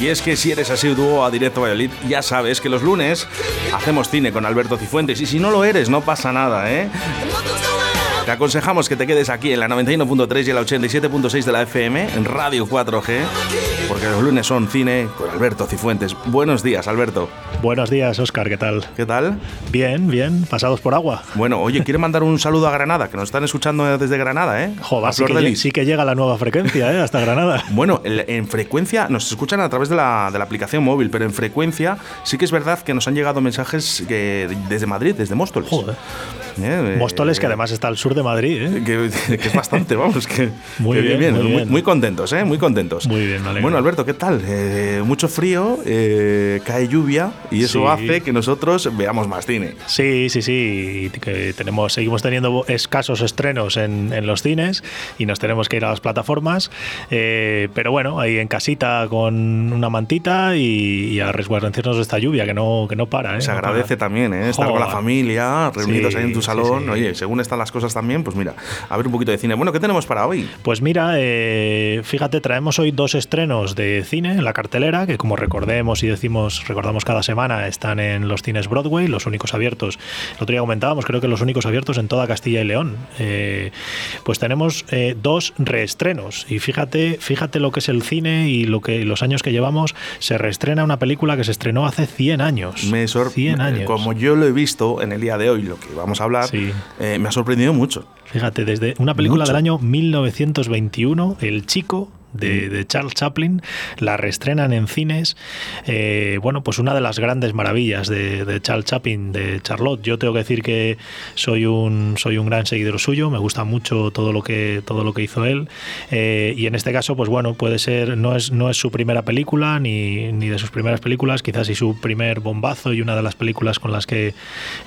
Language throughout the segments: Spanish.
Y es que si eres asiduo a Directo Valladolid, ya sabes que los lunes hacemos cine con Alberto Cifuentes. Y si no lo eres, no pasa nada, ¿eh? Te aconsejamos que te quedes aquí en la 91.3 y en la 87.6 de la FM, en Radio 4G, porque los lunes son cine con Alberto Cifuentes. Buenos días, Alberto. Buenos días, Oscar, ¿qué tal? ¿Qué tal? Bien, bien, pasados por agua. Bueno, oye, quiero mandar un saludo a Granada, que nos están escuchando desde Granada, ¿eh? Joder, sí que, sí que llega la nueva frecuencia, ¿eh? Hasta Granada. Bueno, en frecuencia nos escuchan a través de la, de la aplicación móvil, pero en frecuencia sí que es verdad que nos han llegado mensajes que, desde Madrid, desde Móstoles. Joder. Eh, Móstoles, eh, que además está al sur de Madrid, ¿eh? que, que es bastante, vamos, que Muy que bien, muy muy, bien. muy contentos, ¿eh? Muy contentos. Muy bien, alegro. Bueno, Alberto, ¿qué tal? Eh, mucho frío, eh, cae lluvia y eso Sí. hace que nosotros veamos más cine. Sí, sí, sí, que tenemos, seguimos teniendo escasos estrenos en, en los cines y nos tenemos que ir a las plataformas, eh, pero bueno, ahí en casita con una mantita y, y a resguardarnos de esta lluvia que no, que no para. ¿eh? Se No agradece para. también, ¿eh? Estar con la Joder. familia, reunidos Sí, ahí en tu salón. sí. Oye, según están las cosas también, pues mira, a ver un poquito de cine. Bueno, ¿qué tenemos para hoy? Pues mira, eh, fíjate, traemos hoy dos estrenos de cine en la cartelera, que como recordemos y decimos, recordamos cada semana, están en los cines Broadway, los únicos abiertos. El otro día comentábamos, creo que los únicos abiertos en toda Castilla y León. Eh, pues tenemos eh, dos reestrenos. Y fíjate, fíjate lo que es el cine y lo que los años que llevamos. Se reestrena una película que se estrenó hace 100 años. Me sor- 100 años. Como yo lo he visto en el día de hoy, lo que vamos a hablar, Sí. eh, me ha sorprendido mucho. Fíjate, desde una película Mucho. del año 1921, El Chico. De, de Charles Chaplin, la reestrenan en cines. Eh, bueno, pues una de las grandes maravillas de, de Charles Chaplin, de Charlotte. Yo tengo que decir que soy un, soy un gran seguidor suyo, me gusta mucho todo lo que, todo lo que hizo él. Eh, y en este caso, pues bueno, puede ser, no es, no es su primera película, ni, ni de sus primeras películas, quizás y su primer bombazo y una de las películas con las que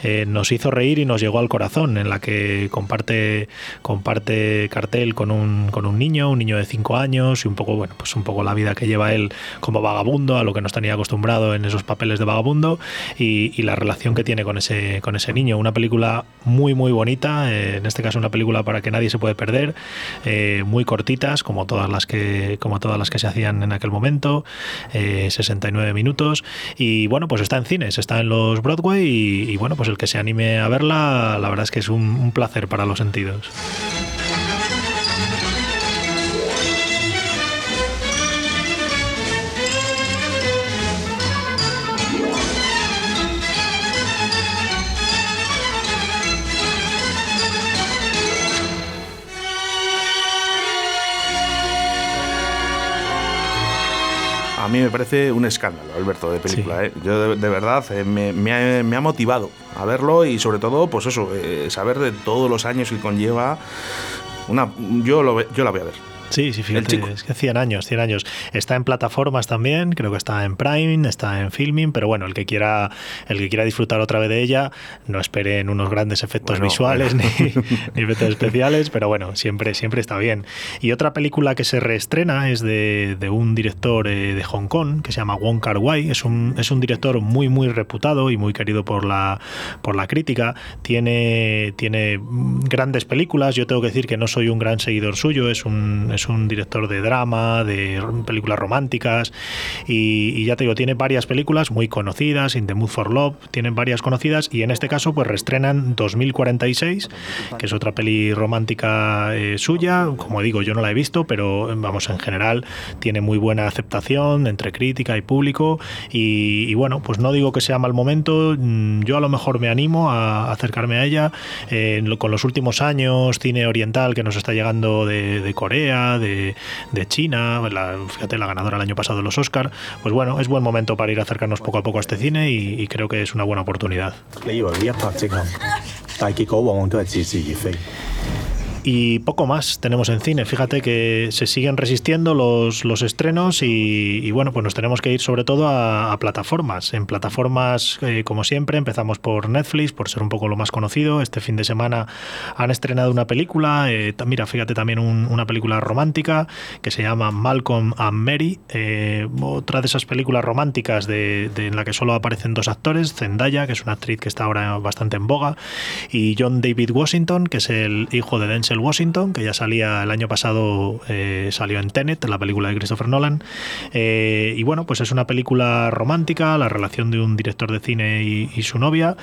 eh, nos hizo reír y nos llegó al corazón, en la que comparte, comparte cartel con un, con un niño, un niño de 5 años, y un poco, bueno, pues un poco la vida que lleva él como vagabundo, a lo que nos tenía acostumbrado en esos papeles de vagabundo, y, la relación que tiene con ese, con ese niño. Una película muy, muy bonita, eh, en este caso una película para que nadie se puede perder, eh, muy cortitas, como todas las que, como todas las que se hacían en aquel momento, eh, 69 minutos, y bueno, pues está en cines, está en los Broadway, y, bueno, pues el que se anime a verla, la verdad es que es un placer para los sentidos. Parece un escándalo, Alberto, de película. Sí. ¿eh? Yo de, de verdad eh, me, me ha, me ha motivado a verlo y sobre todo, pues eso, eh, saber de todos los años que conlleva. Una, yo, lo, yo la voy a ver. Sí, sí, fíjate, es que 100 años, 100 años. Está en plataformas también, creo que está en Prime, está en Filming, pero bueno, el que quiera, el que quiera disfrutar otra vez de ella, no esperen unos grandes efectos Bueno, visuales bueno. Ni, ni efectos especiales, pero bueno, siempre, siempre está bien. Y otra película que se reestrena es de, de un director eh, de Hong Kong que se llama Wong Kar Wai. Es un, es un director muy, muy reputado y muy querido por la, por la crítica. Tiene, tiene grandes películas. Yo tengo que decir que no soy un gran seguidor suyo. Es un, es un director de drama, de películas románticas. Y, ya te digo, tiene varias películas muy conocidas. In the Mood for Love, tienen varias conocidas. Y en este caso, pues reestrenan 2046, que es otra peli romántica eh, suya. Como digo, yo no la he visto, pero vamos, en general tiene muy buena aceptación entre crítica y público. Y, bueno, pues no digo que sea mal momento. mm, Yo a lo mejor me animo a acercarme a ella. Con los últimos años, cine oriental que nos está llegando de Corea, de, de China, la, fíjate, la ganadora el año pasado de los Oscar. Pues bueno, es buen momento para ir a acercarnos poco a poco a este cine y, y creo que es una buena oportunidad. Y poco más tenemos en cine. Fíjate que se siguen resistiendo los, los estrenos y, bueno, pues nos tenemos que ir sobre todo a, plataformas. En plataformas, eh, como siempre, empezamos por Netflix, por ser un poco lo más conocido. Este fin de semana han estrenado una película, eh, mira, fíjate también una película romántica que se llama Malcolm and Mary, eh, otra de esas películas románticas de, en la que solo aparecen dos actores, Zendaya, que es una actriz que está ahora bastante en boga, y John David Washington, que es el hijo de Denzel Washington, que ya salía el año pasado, eh, salió en Tenet, la película de Christopher Nolan. Eh, y bueno, pues es una película romántica, la relación de un director de cine y, su novia,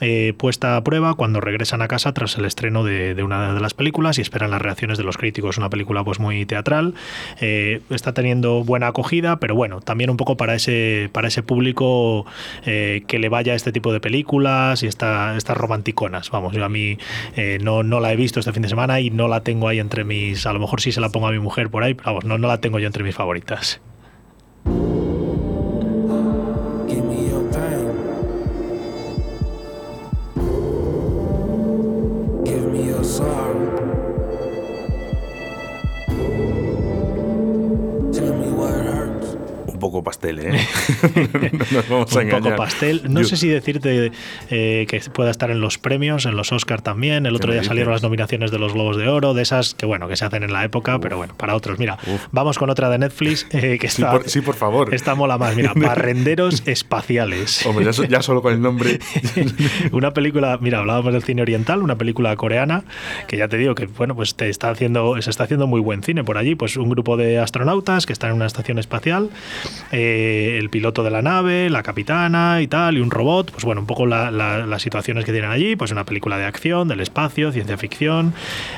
eh, puesta a prueba cuando regresan a casa tras el estreno de, una de las películas y esperan las reacciones de los críticos. Una película pues muy teatral, está teniendo buena acogida, pero bueno, también un poco para ese, para ese público que le vaya a este tipo de películas y esta, estas romanticonas. Vamos, yo a mí no, no la he visto este fin de semana y no la tengo ahí entre mis. A lo mejor sí se la pongo a mi mujer por ahí, pero vamos, no, no la tengo yo entre mis favoritas. Poco pastel, ¿eh? un poco pastel. No sé si decirte eh, que pueda estar en los premios, en los Oscar también. El otro día salieron las nominaciones de los Globos de Oro, de esas que bueno, que se hacen en la época, pero bueno, para otros. Mira, vamos con otra de Netflix eh, que está. Sí por, favor. Esta mola más. Mira, Barrenderos Espaciales. Hombre, ya, solo con el nombre. una película, mira, hablábamos del cine oriental, una película coreana que ya te digo que bueno, pues te está haciendo, se está haciendo muy buen cine por allí. Pues un grupo de astronautas que están en una estación espacial eh, el piloto de la nave, la capitana y tal, y un robot, pues bueno, un poco las situaciones que tienen allí, pues una película de acción, del espacio, ciencia ficción,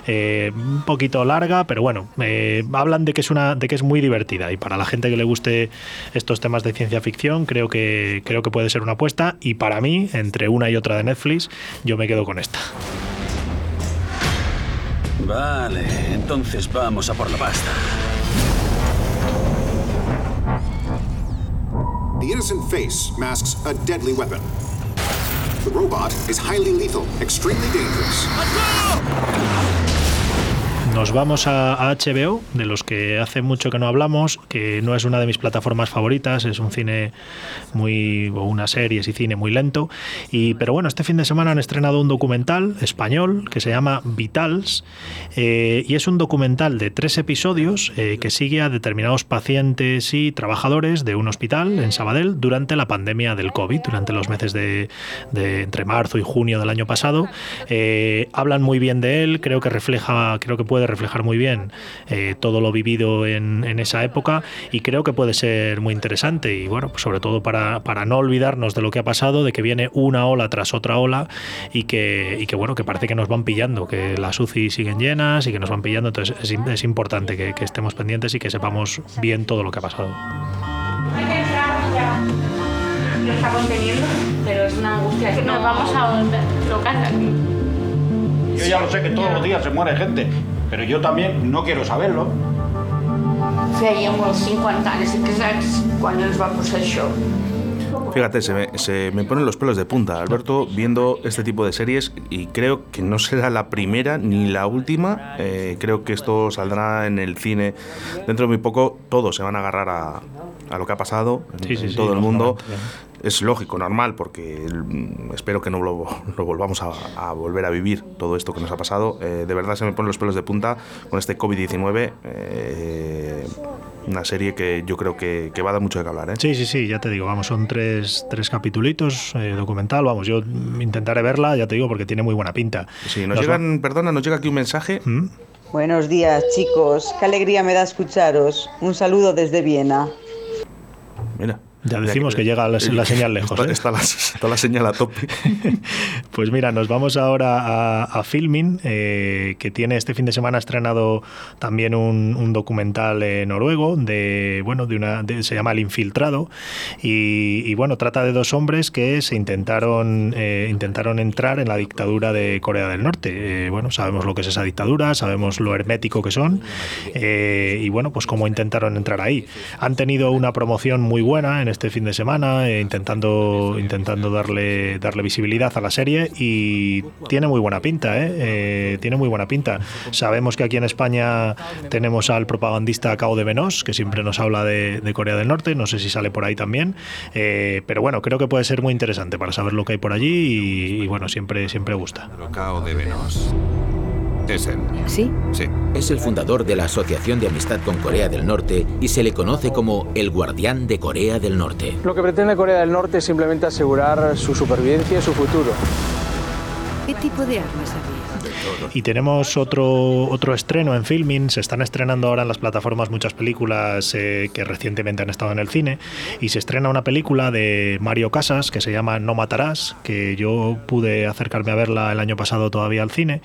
eh, un poquito larga, pero bueno, eh, hablan de que es una, de que es muy divertida y para la gente que le guste estos temas de ciencia ficción, creo que creo que puede ser una apuesta y para mí, entre una y otra de Netflix, yo me quedo con esta. Vale, entonces vamos a por la pasta. The innocent face masks a deadly weapon. The robot is highly lethal, extremely dangerous. Nos vamos a, HBO, de los que hace mucho que no hablamos, que no es una de mis plataformas favoritas, es un cine muy, o una serie y cine muy lento. Y, pero bueno, este fin de semana han estrenado un documental español que se llama Vitals, eh, y es un documental de tres episodios eh, que sigue a determinados pacientes y trabajadores de un hospital en Sabadell durante la pandemia del COVID, durante los meses de, entre marzo y junio del año pasado. Eh, hablan muy bien de él, creo que refleja, creo que puede reflejar muy bien eh, todo lo vivido en, esa época y creo que puede ser muy interesante. Y bueno, pues sobre todo para, para, no olvidarnos de lo que ha pasado, de que viene una ola tras otra ola y que, y que bueno, que parece que nos van pillando, que las UCI siguen llenas y que nos van pillando, entonces es, es importante que, que, estemos pendientes y que sepamos bien todo lo que ha pasado. Lo está conteniendo, pero es una angustia. Que nos vamos a locas aquí. Yo ya lo sé que todos los días se muere gente, pero yo también no quiero saberlo. Fèiem els 50 anys de casats quan ens va passar això. Fíjate, se me, se me, ponen los pelos de punta, Alberto, viendo este tipo de series y creo que no será la primera ni la última. Eh, creo que esto saldrá en el cine dentro de muy poco. Todos se van a agarrar a, a lo que ha pasado en, sí, sí, en todo sí, el mundo es lógico, normal, porque mm, espero que no lo, lo volvamos a, a, volver a vivir todo esto que nos ha pasado. Eh, de verdad se me ponen los pelos de punta con este COVID-19. Eh, una serie que yo creo que, que, va a dar mucho de qué hablar. ¿eh? Sí, sí, sí, ya te digo, vamos, son tres, tres capitulitos eh, documental, vamos, yo intentaré verla, ya te digo, porque tiene muy buena pinta. Sí, nos, nos llegan, va... perdona, nos llega aquí un mensaje. ¿Mm? Buenos días, chicos, qué alegría me da escucharos. Un saludo desde Viena. Mira. Ya decimos que, llega la, la, señal lejos. Está, ¿eh? está, la, está, la, señal a tope. pues mira, nos vamos ahora a, a Filmin, eh, que tiene este fin de semana estrenado también un, un documental eh, noruego de, bueno, de una, de, se llama El Infiltrado y, y, bueno, trata de dos hombres que se intentaron, eh, intentaron entrar en la dictadura de Corea del Norte. Bueno, sabemos lo que es esa dictadura, sabemos lo hermético que son y bueno, pues cómo intentaron entrar ahí. Han tenido una promoción muy buena en este fin de semana, eh, intentando, intentando darle, darle visibilidad a la serie y tiene muy buena pinta, ¿eh? Eh, tiene muy buena pinta. Sabemos que aquí en España tenemos al propagandista Cao de Venos, que siempre nos habla de, Corea del Norte, no sé si sale por ahí también, eh, pero bueno, creo que puede ser muy interesante para saber lo que hay por allí y, bueno, siempre, siempre gusta. Es él. ¿Sí? Sí. Es el fundador de la Asociación de Amistad con Corea del Norte y se le conoce como el guardián de Corea del Norte. Lo que pretende Corea del Norte es simplemente asegurar su supervivencia y su futuro. ¿Qué tipo de armas había? Y tenemos otro, otro estreno en filming. Se están estrenando ahora en las plataformas muchas películas eh, que recientemente han estado en el cine. Y se estrena una película de Mario Casas que se llama No Matarás, que yo pude acercarme a verla el año pasado todavía al cine.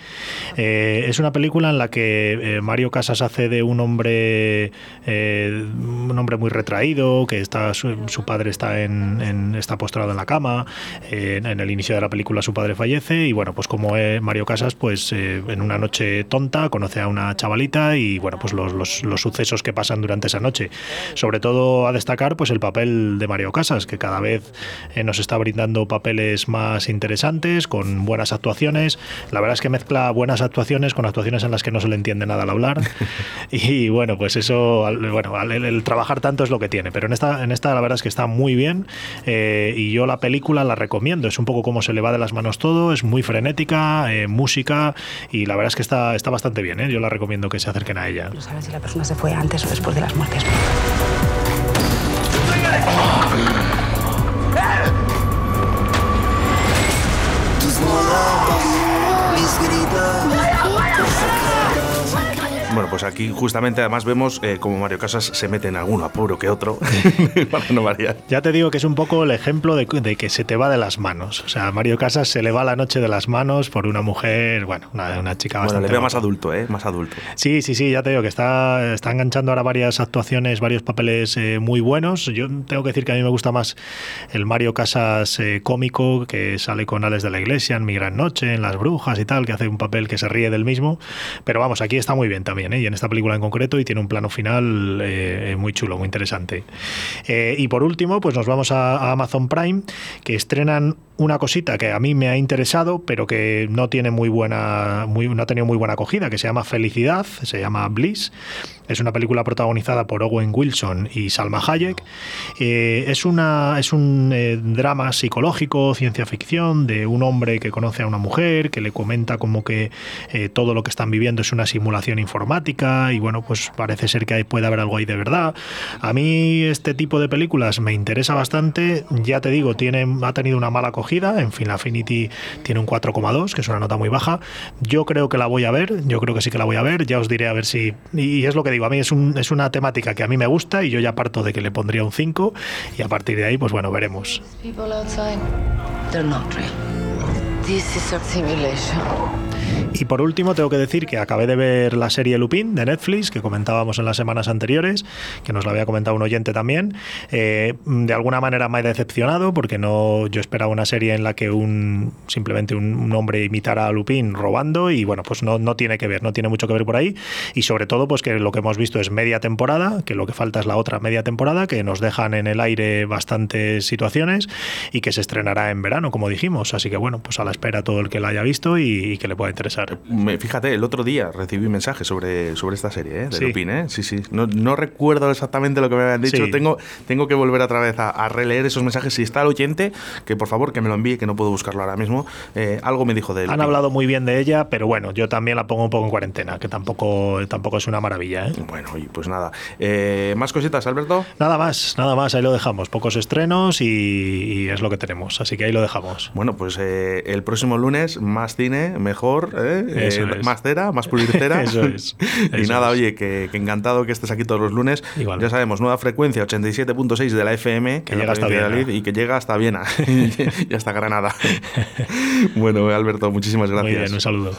Eh, es una película en la que eh, Mario Casas hace de un hombre, eh, un hombre muy retraído, que está su, su padre está, en, en- está postrado en la cama. Eh, en el inicio de la película su padre fallece y bueno, pues como Mario Casas, pues eh, en una noche tonta conoce a una chavalita y bueno, pues los, los- los sucesos que pasan durante esa noche. Sobre todo a destacar pues el papel de Mario Casas, que cada vez eh, nos está brindando papeles más interesantes, con buenas actuaciones. La verdad es que mezcla buenas actuaciones con actuaciones en las que no se le entiende nada al hablar. y bueno, pues eso, bueno, el, el trabajar tanto es lo que tiene. Pero en esta, en esta la verdad es que está muy bien eh, y yo la película la recomiendo. Es un poco como se le va de las manos todo, es muy frenética, eh, música y la verdad es que está, está bastante bien. ¿eh? Yo la recomiendo que se acerquen a ella. No sabes si la persona se fue antes o después de las muertes. Bueno, pues aquí justamente además vemos eh, como Mario Casas se mete en algún apuro que otro, para no variar. Ya te digo que es un poco el ejemplo de, de que se te va de las manos. O sea, Mario Casas se le va la noche de las manos por una mujer, bueno, una, una chica Bueno, bastante. le veo más adulto, ¿eh? Más adulto. Sí, sí, sí, ya te digo que está, está enganchando ahora varias actuaciones, varios papeles eh, muy buenos. Yo tengo que decir que a mí me gusta más el Mario Casas eh, cómico, que sale con Alex de la Iglesia en Mi Gran Noche, en Las Brujas y tal, que hace un papel que se ríe del mismo. Pero vamos, aquí está muy bien también, ¿eh? y en esta película en concreto, y tiene un plano final eh, muy chulo, muy interesante. Eh, y por último, pues nos vamos a, Amazon Prime, que estrenan una cosita que a mí me ha interesado, pero que no tiene muy buena, no ha tenido muy buena acogida, que se llama Felicidad, se llama Bliss. Es una película protagonizada por Owen Wilson y Salma Hayek. Es, una, es un drama psicológico, ciencia ficción, de un hombre que conoce a una mujer, que le comenta como que todo lo que están viviendo es una simulación informática y bueno, pues parece ser que puede haber algo ahí de verdad. A mí este tipo de películas me interesa bastante, ya te digo, tiene, ha tenido una mala acogida, en fin, Affinity tiene un 4,2, que es una nota muy baja. Yo creo que la voy a ver, yo creo que sí que la voy a ver, ya os diré a ver si... Y es lo que digo, a mí es, un- es una temática que a mí me gusta y yo ya parto de que le pondría un 5 y a partir de ahí, pues bueno, veremos. People outside, they're not real. This is a simulation. Y por último, tengo que decir que acabé de ver la serie Lupin de Netflix, que comentábamos en las semanas anteriores, que nos la había comentado un oyente también. Eh, de alguna manera me ha decepcionado, porque no, yo esperaba una serie en la que un simplemente un, un hombre imitara a Lupin robando, y bueno, pues no, no tiene que ver, no tiene mucho que ver por ahí. Y sobre todo, pues que lo que hemos visto es media temporada, que lo que falta es la otra media temporada, que nos dejan en el aire bastantes situaciones y que se estrenará en verano, como dijimos. Así que bueno, pues a la espera todo el que la haya visto y, y que le pueda interesar. Me- fíjate, el otro día recibí un mensaje sobre, sobre esta serie, ¿eh? De Sí. Lupin, ¿eh? Sí, sí. No, no recuerdo exactamente lo que me habían dicho. Sí. Tengo, tengo que volver otra vez a, a releer esos mensajes. Si está el oyente, que por favor que me lo envíe, que no puedo buscarlo ahora mismo. Eh, algo me dijo de Han Lupin. hablado muy bien de ella, pero bueno, yo también la pongo un poco en cuarentena, que tampoco, tampoco es una maravilla. ¿eh? Bueno, y pues nada. Eh, ¿Más cositas, Alberto? Nada más, nada más, ahí lo dejamos. Pocos estrenos y, y es lo que tenemos, así que ahí lo dejamos. Bueno, pues eh, el próximo lunes más cine, mejor, ¿eh? Eh, más cera, más pulir cera. Eso es, y nada, es. oye, que, que encantado que estés aquí todos los lunes. Igual. Ya sabemos, nueva frecuencia 87.6 de la FM, Que la llega hasta Viena. Y que llega hasta Viena y hasta Granada. bueno, Alberto, muchísimas gracias. Muy bien, un saludo.